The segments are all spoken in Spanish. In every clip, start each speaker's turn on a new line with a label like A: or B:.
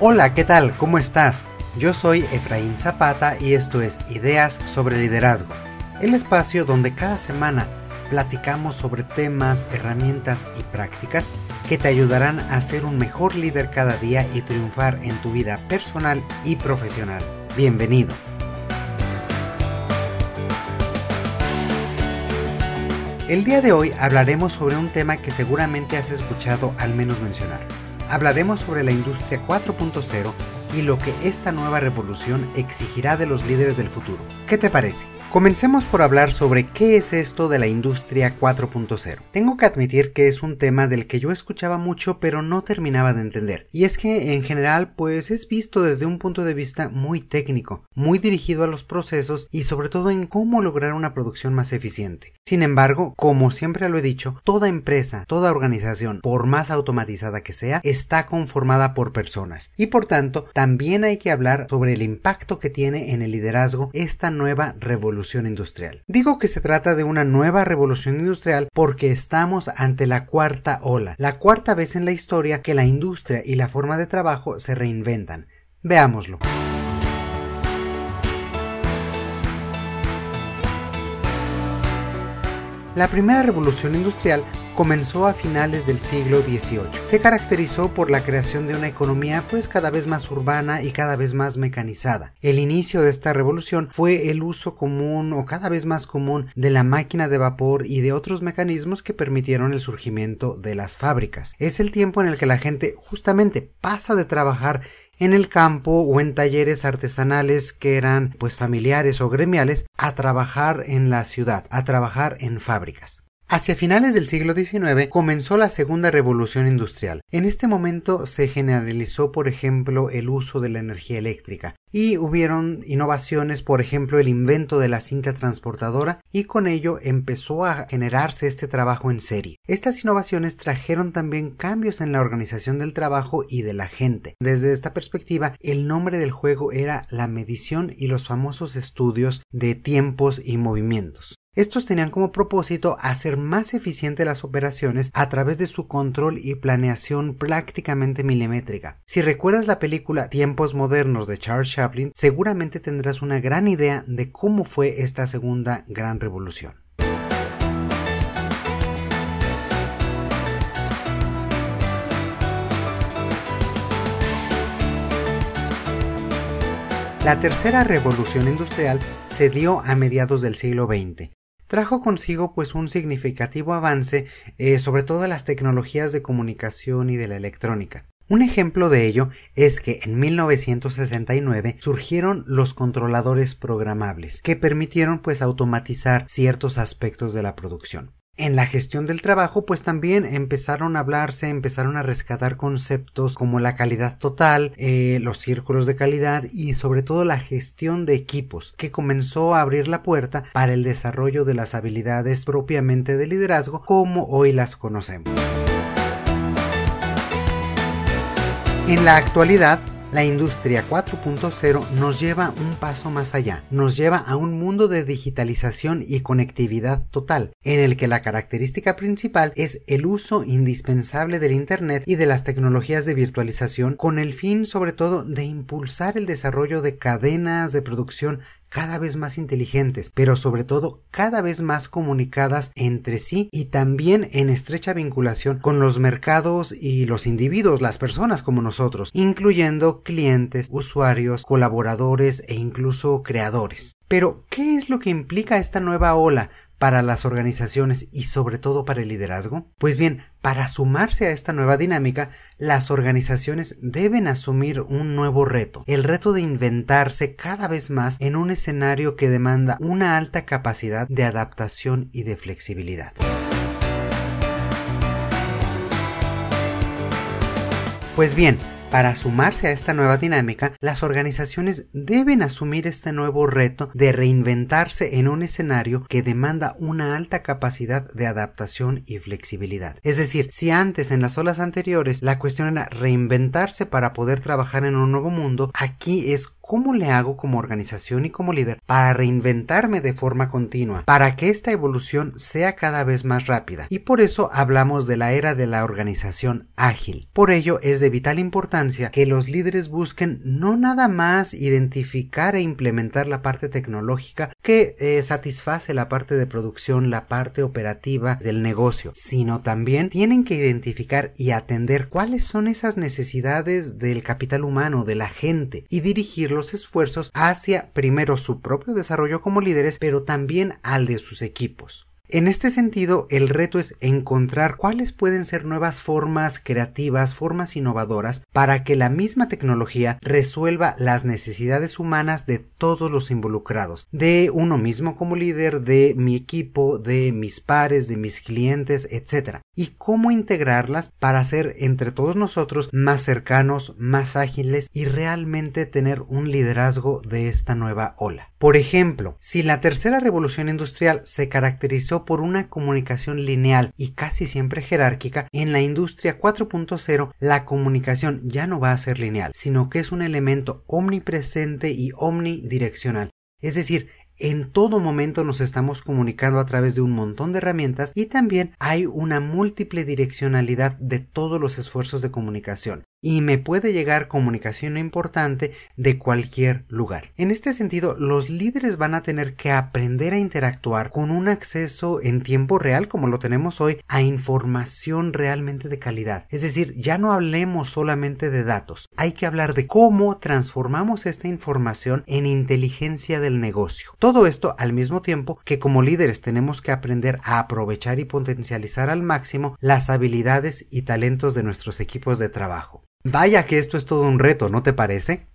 A: Hola, ¿qué tal? ¿Cómo estás? Yo soy Efraín Zapata y esto es Ideas sobre Liderazgo, el espacio donde cada semana platicamos sobre temas, herramientas y prácticas que te ayudarán a ser un mejor líder cada día y triunfar en tu vida personal y profesional. Bienvenido. El día de hoy hablaremos sobre un tema que seguramente has escuchado al menos mencionar. Hablaremos sobre la industria 4.0 y lo que esta nueva revolución exigirá de los líderes del futuro. ¿Qué te parece? Comencemos por hablar sobre qué es esto de la industria 4.0. Tengo que admitir que es un tema del que yo escuchaba mucho pero no terminaba de entender. Y es que en general pues es visto desde un punto de vista muy técnico, muy dirigido a los procesos y sobre todo en cómo lograr una producción más eficiente. Sin embargo, como siempre lo he dicho, toda empresa, toda organización, por más automatizada que sea, está conformada por personas. Y por tanto, también hay que hablar sobre el impacto que tiene en el liderazgo esta nueva revolución industrial. Digo que se trata de una nueva revolución industrial porque estamos ante la cuarta ola, la cuarta vez en la historia que la industria y la forma de trabajo se reinventan. Veámoslo. La primera revolución industrial comenzó a finales del siglo XVIII. Se caracterizó por la creación de una economía pues cada vez más urbana y cada vez más mecanizada. El inicio de esta revolución fue el uso común o cada vez más común de la máquina de vapor y de otros mecanismos que permitieron el surgimiento de las fábricas. Es el tiempo en el que la gente justamente pasa de trabajar en el campo o en talleres artesanales que eran pues familiares o gremiales a trabajar en la ciudad, a trabajar en fábricas. Hacia finales del siglo XIX comenzó la segunda revolución industrial. En este momento se generalizó, por ejemplo, el uso de la energía eléctrica y hubieron innovaciones, por ejemplo, el invento de la cinta transportadora y con ello empezó a generarse este trabajo en serie. Estas innovaciones trajeron también cambios en la organización del trabajo y de la gente. Desde esta perspectiva, el nombre del juego era la medición y los famosos estudios de tiempos y movimientos. Estos tenían como propósito hacer más eficientes las operaciones a través de su control y planeación prácticamente milimétrica. Si recuerdas la película Tiempos Modernos de Charles Chaplin, seguramente tendrás una gran idea de cómo fue esta segunda gran revolución. La tercera revolución industrial se dio a mediados del siglo XX trajo consigo pues un significativo avance eh, sobre todo las tecnologías de comunicación y de la electrónica. Un ejemplo de ello es que en 1969 surgieron los controladores programables, que permitieron pues automatizar ciertos aspectos de la producción en la gestión del trabajo, pues también empezaron a hablarse, empezaron a rescatar conceptos como la calidad total, eh, los círculos de calidad y sobre todo la gestión de equipos, que comenzó a abrir la puerta para el desarrollo de las habilidades propiamente de liderazgo como hoy las conocemos. En la actualidad, la industria 4.0 nos lleva un paso más allá, nos lleva a un mundo de digitalización y conectividad total, en el que la característica principal es el uso indispensable del Internet y de las tecnologías de virtualización con el fin sobre todo de impulsar el desarrollo de cadenas de producción cada vez más inteligentes, pero sobre todo cada vez más comunicadas entre sí y también en estrecha vinculación con los mercados y los individuos, las personas como nosotros, incluyendo clientes, usuarios, colaboradores e incluso creadores. Pero, ¿qué es lo que implica esta nueva ola para las organizaciones y sobre todo para el liderazgo? Pues bien, para sumarse a esta nueva dinámica, las organizaciones deben asumir un nuevo reto, el reto de inventarse cada vez más en un escenario que demanda una alta capacidad de adaptación y de flexibilidad. Pues bien, para sumarse a esta nueva dinámica, las organizaciones deben asumir este nuevo reto de reinventarse en un escenario que demanda una alta capacidad de adaptación y flexibilidad. Es decir, si antes en las olas anteriores la cuestión era reinventarse para poder trabajar en un nuevo mundo, aquí es cómo le hago como organización y como líder para reinventarme de forma continua, para que esta evolución sea cada vez más rápida. Y por eso hablamos de la era de la organización ágil. Por ello es de vital importancia que los líderes busquen no nada más identificar e implementar la parte tecnológica que eh, satisface la parte de producción, la parte operativa del negocio, sino también tienen que identificar y atender cuáles son esas necesidades del capital humano, de la gente, y dirigir los esfuerzos hacia primero su propio desarrollo como líderes, pero también al de sus equipos. En este sentido, el reto es encontrar cuáles pueden ser nuevas formas creativas, formas innovadoras, para que la misma tecnología resuelva las necesidades humanas de todos los involucrados, de uno mismo como líder, de mi equipo, de mis pares, de mis clientes, etc. Y cómo integrarlas para ser entre todos nosotros más cercanos, más ágiles y realmente tener un liderazgo de esta nueva ola. Por ejemplo, si la tercera revolución industrial se caracterizó por una comunicación lineal y casi siempre jerárquica, en la industria 4.0 la comunicación ya no va a ser lineal, sino que es un elemento omnipresente y omnidireccional. Es decir, en todo momento nos estamos comunicando a través de un montón de herramientas y también hay una múltiple direccionalidad de todos los esfuerzos de comunicación y me puede llegar comunicación importante de cualquier lugar. En este sentido, los líderes van a tener que aprender a interactuar con un acceso en tiempo real, como lo tenemos hoy, a información realmente de calidad. Es decir, ya no hablemos solamente de datos, hay que hablar de cómo transformamos esta información en inteligencia del negocio. Todo esto al mismo tiempo que como líderes tenemos que aprender a aprovechar y potencializar al máximo las habilidades y talentos de nuestros equipos de trabajo. Vaya que esto es todo un reto, ¿no te parece?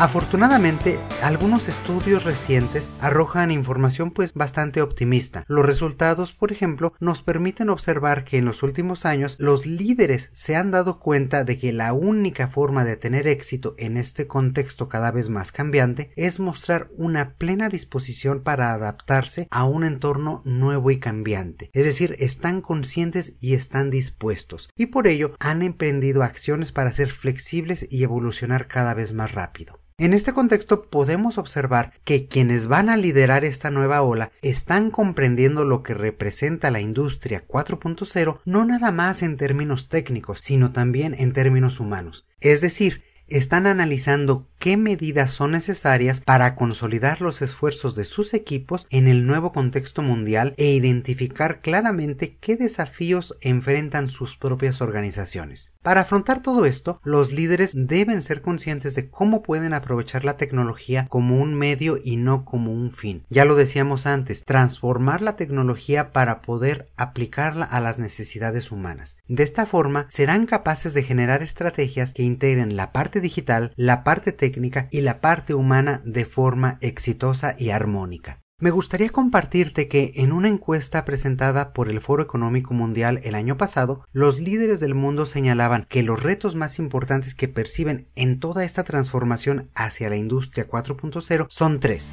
A: Afortunadamente, algunos estudios recientes arrojan información pues bastante optimista. Los resultados, por ejemplo, nos permiten observar que en los últimos años los líderes se han dado cuenta de que la única forma de tener éxito en este contexto cada vez más cambiante es mostrar una plena disposición para adaptarse a un entorno nuevo y cambiante. Es decir, están conscientes y están dispuestos y por ello han emprendido acciones para ser flexibles y evolucionar cada vez más rápido. En este contexto podemos observar que quienes van a liderar esta nueva ola están comprendiendo lo que representa la industria 4.0 no nada más en términos técnicos, sino también en términos humanos. Es decir, están analizando qué medidas son necesarias para consolidar los esfuerzos de sus equipos en el nuevo contexto mundial e identificar claramente qué desafíos enfrentan sus propias organizaciones. Para afrontar todo esto, los líderes deben ser conscientes de cómo pueden aprovechar la tecnología como un medio y no como un fin. Ya lo decíamos antes, transformar la tecnología para poder aplicarla a las necesidades humanas. De esta forma, serán capaces de generar estrategias que integren la parte digital, la parte técnica y la parte humana de forma exitosa y armónica. Me gustaría compartirte que en una encuesta presentada por el Foro Económico Mundial el año pasado, los líderes del mundo señalaban que los retos más importantes que perciben en toda esta transformación hacia la industria 4.0 son tres.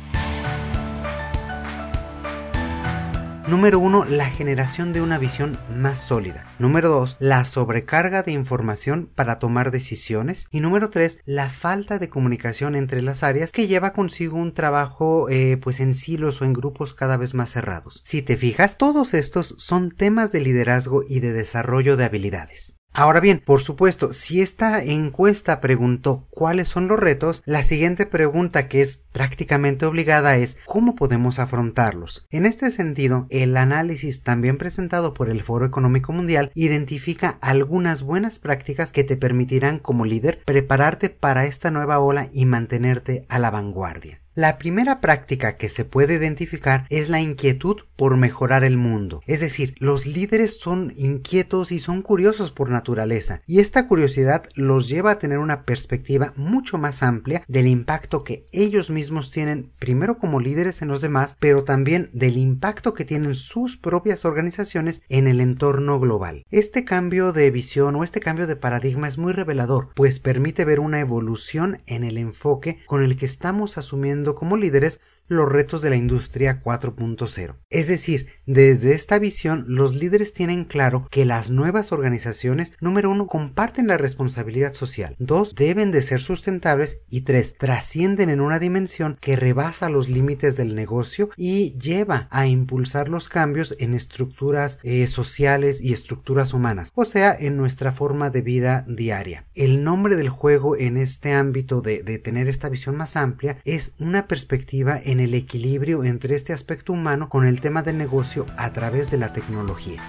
A: Número 1. La generación de una visión más sólida. Número 2. La sobrecarga de información para tomar decisiones. Y número 3. La falta de comunicación entre las áreas que lleva consigo un trabajo eh, pues en silos o en grupos cada vez más cerrados. Si te fijas, todos estos son temas de liderazgo y de desarrollo de habilidades. Ahora bien, por supuesto, si esta encuesta preguntó cuáles son los retos, la siguiente pregunta que es prácticamente obligada es ¿cómo podemos afrontarlos? En este sentido, el análisis también presentado por el Foro Económico Mundial identifica algunas buenas prácticas que te permitirán como líder prepararte para esta nueva ola y mantenerte a la vanguardia. La primera práctica que se puede identificar es la inquietud por mejorar el mundo. Es decir, los líderes son inquietos y son curiosos por naturaleza, y esta curiosidad los lleva a tener una perspectiva mucho más amplia del impacto que ellos mismos tienen primero como líderes en los demás, pero también del impacto que tienen sus propias organizaciones en el entorno global. Este cambio de visión o este cambio de paradigma es muy revelador, pues permite ver una evolución en el enfoque con el que estamos asumiendo como líderes los retos de la industria 4.0. Es decir, desde esta visión los líderes tienen claro que las nuevas organizaciones, número uno, comparten la responsabilidad social, dos, deben de ser sustentables y tres, trascienden en una dimensión que rebasa los límites del negocio y lleva a impulsar los cambios en estructuras eh, sociales y estructuras humanas, o sea, en nuestra forma de vida diaria. El nombre del juego en este ámbito de, de tener esta visión más amplia es una perspectiva en el equilibrio entre este aspecto humano con el tema del negocio a través de la tecnología.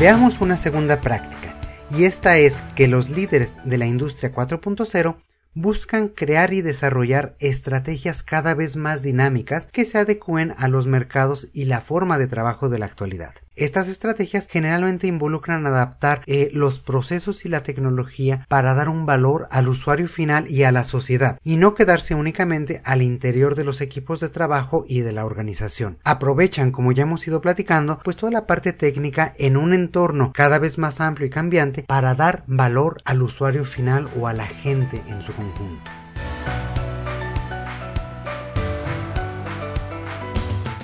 A: Veamos una segunda práctica, y esta es que los líderes de la industria 4.0 buscan crear y desarrollar estrategias cada vez más dinámicas que se adecúen a los mercados y la forma de trabajo de la actualidad. Estas estrategias generalmente involucran adaptar eh, los procesos y la tecnología para dar un valor al usuario final y a la sociedad, y no quedarse únicamente al interior de los equipos de trabajo y de la organización. Aprovechan, como ya hemos ido platicando, pues toda la parte técnica en un entorno cada vez más amplio y cambiante para dar valor al usuario final o a la gente en su conjunto.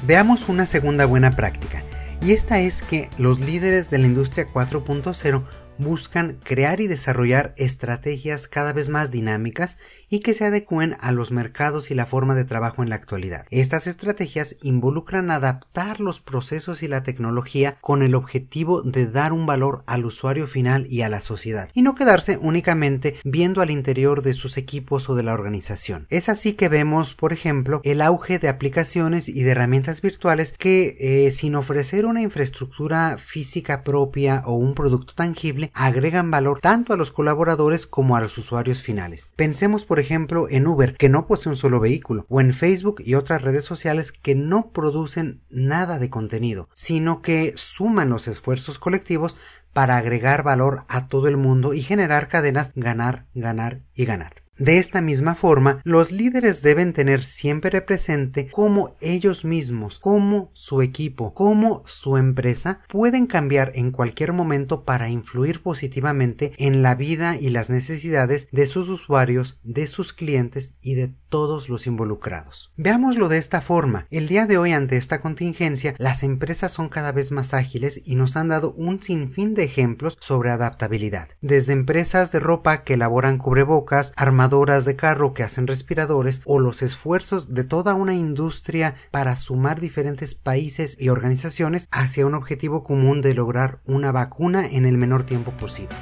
A: Veamos una segunda buena práctica y esta es que los líderes de la industria 4.0 buscan crear y desarrollar estrategias cada vez más dinámicas y que se adecúen a los mercados y la forma de trabajo en la actualidad. Estas estrategias involucran adaptar los procesos y la tecnología con el objetivo de dar un valor al usuario final y a la sociedad, y no quedarse únicamente viendo al interior de sus equipos o de la organización. Es así que vemos, por ejemplo, el auge de aplicaciones y de herramientas virtuales que, eh, sin ofrecer una infraestructura física propia o un producto tangible, agregan valor tanto a los colaboradores como a los usuarios finales. Pensemos, por ejemplo, en Uber, que no posee un solo vehículo, o en Facebook y otras redes sociales que no producen nada de contenido, sino que suman los esfuerzos colectivos para agregar valor a todo el mundo y generar cadenas ganar, ganar y ganar. De esta misma forma, los líderes deben tener siempre presente cómo ellos mismos, cómo su equipo, cómo su empresa pueden cambiar en cualquier momento para influir positivamente en la vida y las necesidades de sus usuarios, de sus clientes y de todos los involucrados. Veámoslo de esta forma. El día de hoy ante esta contingencia, las empresas son cada vez más ágiles y nos han dado un sinfín de ejemplos sobre adaptabilidad. Desde empresas de ropa que elaboran cubrebocas, armadoras de carro que hacen respiradores o los esfuerzos de toda una industria para sumar diferentes países y organizaciones hacia un objetivo común de lograr una vacuna en el menor tiempo posible.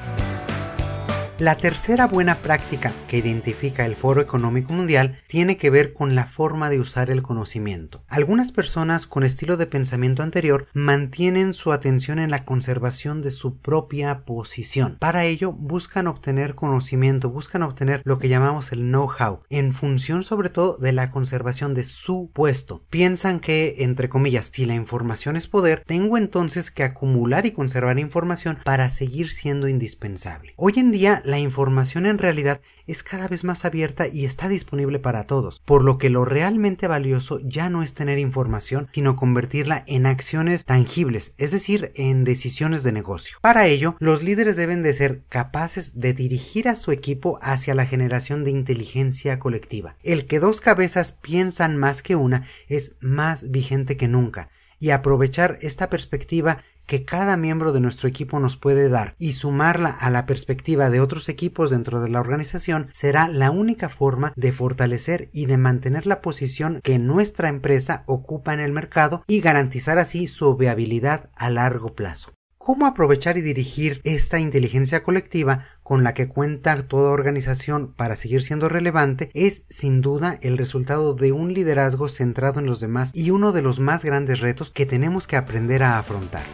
A: La tercera buena práctica que identifica el Foro Económico Mundial tiene que ver con la forma de usar el conocimiento. Algunas personas con estilo de pensamiento anterior mantienen su atención en la conservación de su propia posición. Para ello buscan obtener conocimiento, buscan obtener lo que llamamos el know-how, en función sobre todo de la conservación de su puesto. Piensan que, entre comillas, si la información es poder, tengo entonces que acumular y conservar información para seguir siendo indispensable. Hoy en día la información en realidad es cada vez más abierta y está disponible para todos, por lo que lo realmente valioso ya no es tener información, sino convertirla en acciones tangibles, es decir, en decisiones de negocio. Para ello, los líderes deben de ser capaces de dirigir a su equipo hacia la generación de inteligencia colectiva. El que dos cabezas piensan más que una es más vigente que nunca, y aprovechar esta perspectiva que cada miembro de nuestro equipo nos puede dar y sumarla a la perspectiva de otros equipos dentro de la organización será la única forma de fortalecer y de mantener la posición que nuestra empresa ocupa en el mercado y garantizar así su viabilidad a largo plazo. ¿Cómo aprovechar y dirigir esta inteligencia colectiva con la que cuenta toda organización para seguir siendo relevante es sin duda el resultado de un liderazgo centrado en los demás y uno de los más grandes retos que tenemos que aprender a afrontar.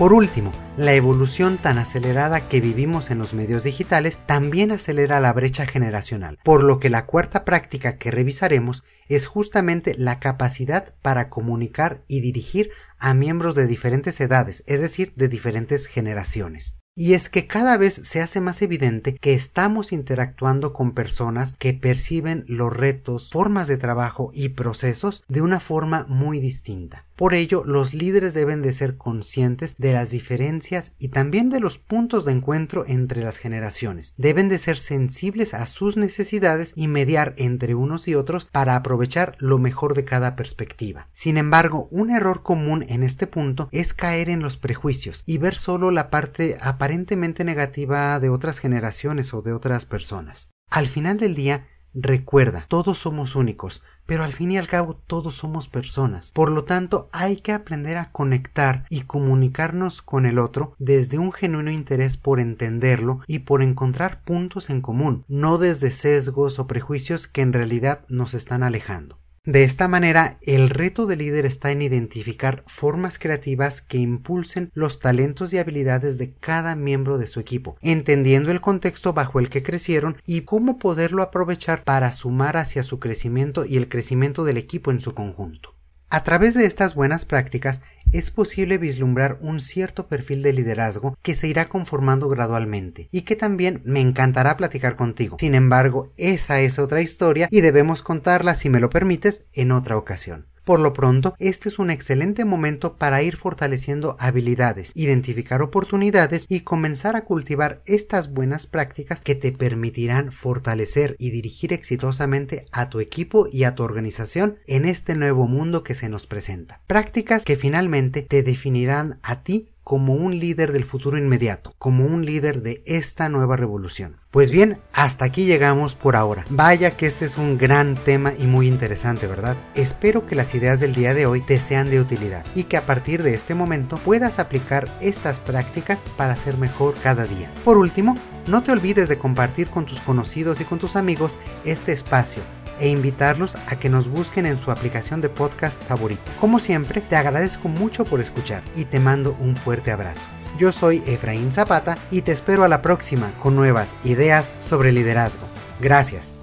A: Por último, la evolución tan acelerada que vivimos en los medios digitales también acelera la brecha generacional, por lo que la cuarta práctica que revisaremos es justamente la capacidad para comunicar y dirigir a miembros de diferentes edades, es decir, de diferentes generaciones. Y es que cada vez se hace más evidente que estamos interactuando con personas que perciben los retos, formas de trabajo y procesos de una forma muy distinta. Por ello, los líderes deben de ser conscientes de las diferencias y también de los puntos de encuentro entre las generaciones. Deben de ser sensibles a sus necesidades y mediar entre unos y otros para aprovechar lo mejor de cada perspectiva. Sin embargo, un error común en este punto es caer en los prejuicios y ver solo la parte aparentemente negativa de otras generaciones o de otras personas. Al final del día, Recuerda, todos somos únicos, pero al fin y al cabo todos somos personas. Por lo tanto, hay que aprender a conectar y comunicarnos con el otro desde un genuino interés por entenderlo y por encontrar puntos en común, no desde sesgos o prejuicios que en realidad nos están alejando. De esta manera, el reto del líder está en identificar formas creativas que impulsen los talentos y habilidades de cada miembro de su equipo, entendiendo el contexto bajo el que crecieron y cómo poderlo aprovechar para sumar hacia su crecimiento y el crecimiento del equipo en su conjunto. A través de estas buenas prácticas es posible vislumbrar un cierto perfil de liderazgo que se irá conformando gradualmente y que también me encantará platicar contigo. Sin embargo, esa es otra historia y debemos contarla, si me lo permites, en otra ocasión. Por lo pronto, este es un excelente momento para ir fortaleciendo habilidades, identificar oportunidades y comenzar a cultivar estas buenas prácticas que te permitirán fortalecer y dirigir exitosamente a tu equipo y a tu organización en este nuevo mundo que se nos presenta. Prácticas que finalmente te definirán a ti como un líder del futuro inmediato, como un líder de esta nueva revolución. Pues bien, hasta aquí llegamos por ahora. Vaya que este es un gran tema y muy interesante, ¿verdad? Espero que las ideas del día de hoy te sean de utilidad y que a partir de este momento puedas aplicar estas prácticas para ser mejor cada día. Por último, no te olvides de compartir con tus conocidos y con tus amigos este espacio e invitarlos a que nos busquen en su aplicación de podcast favorito. Como siempre, te agradezco mucho por escuchar y te mando un fuerte abrazo. Yo soy Efraín Zapata y te espero a la próxima con nuevas ideas sobre liderazgo. Gracias.